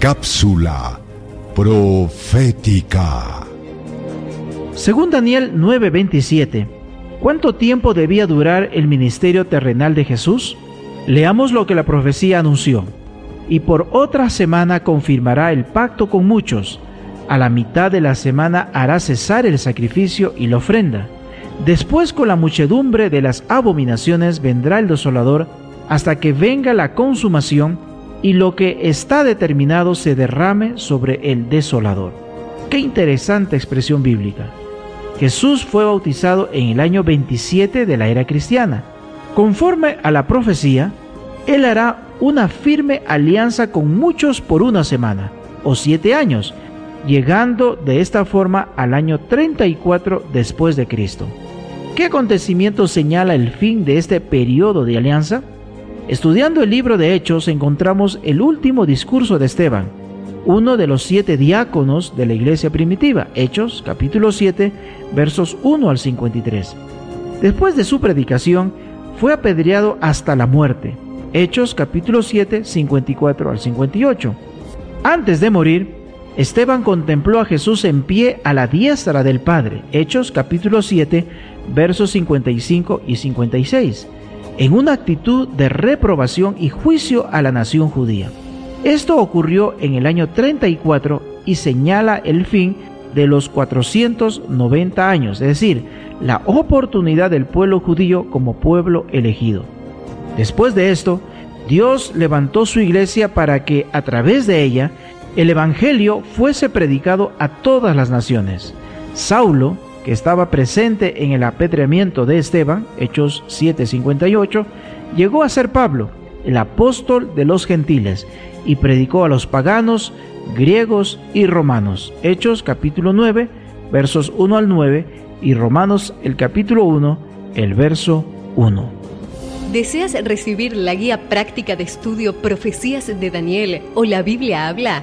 Cápsula profética. Según Daniel 9:27, ¿cuánto tiempo debía durar el ministerio terrenal de Jesús? Leamos lo que la profecía anunció. Y por otra semana confirmará el pacto con muchos. A la mitad de la semana hará cesar el sacrificio y la ofrenda. Después con la muchedumbre de las abominaciones vendrá el desolador hasta que venga la consumación y lo que está determinado se derrame sobre el desolador. Qué interesante expresión bíblica. Jesús fue bautizado en el año 27 de la era cristiana. Conforme a la profecía, Él hará una firme alianza con muchos por una semana o siete años, llegando de esta forma al año 34 después de Cristo. ¿Qué acontecimiento señala el fin de este periodo de alianza? Estudiando el libro de Hechos encontramos el último discurso de Esteban, uno de los siete diáconos de la iglesia primitiva, Hechos capítulo 7 versos 1 al 53. Después de su predicación, fue apedreado hasta la muerte, Hechos capítulo 7 54 al 58. Antes de morir, Esteban contempló a Jesús en pie a la diestra del Padre, Hechos capítulo 7 versos 55 y 56 en una actitud de reprobación y juicio a la nación judía. Esto ocurrió en el año 34 y señala el fin de los 490 años, es decir, la oportunidad del pueblo judío como pueblo elegido. Después de esto, Dios levantó su iglesia para que a través de ella el Evangelio fuese predicado a todas las naciones. Saulo, estaba presente en el apedreamiento de Esteban, Hechos 7:58, llegó a ser Pablo, el apóstol de los gentiles, y predicó a los paganos, griegos y romanos. Hechos capítulo 9, versos 1 al 9, y Romanos el capítulo 1, el verso 1. ¿Deseas recibir la guía práctica de estudio Profecías de Daniel o la Biblia habla?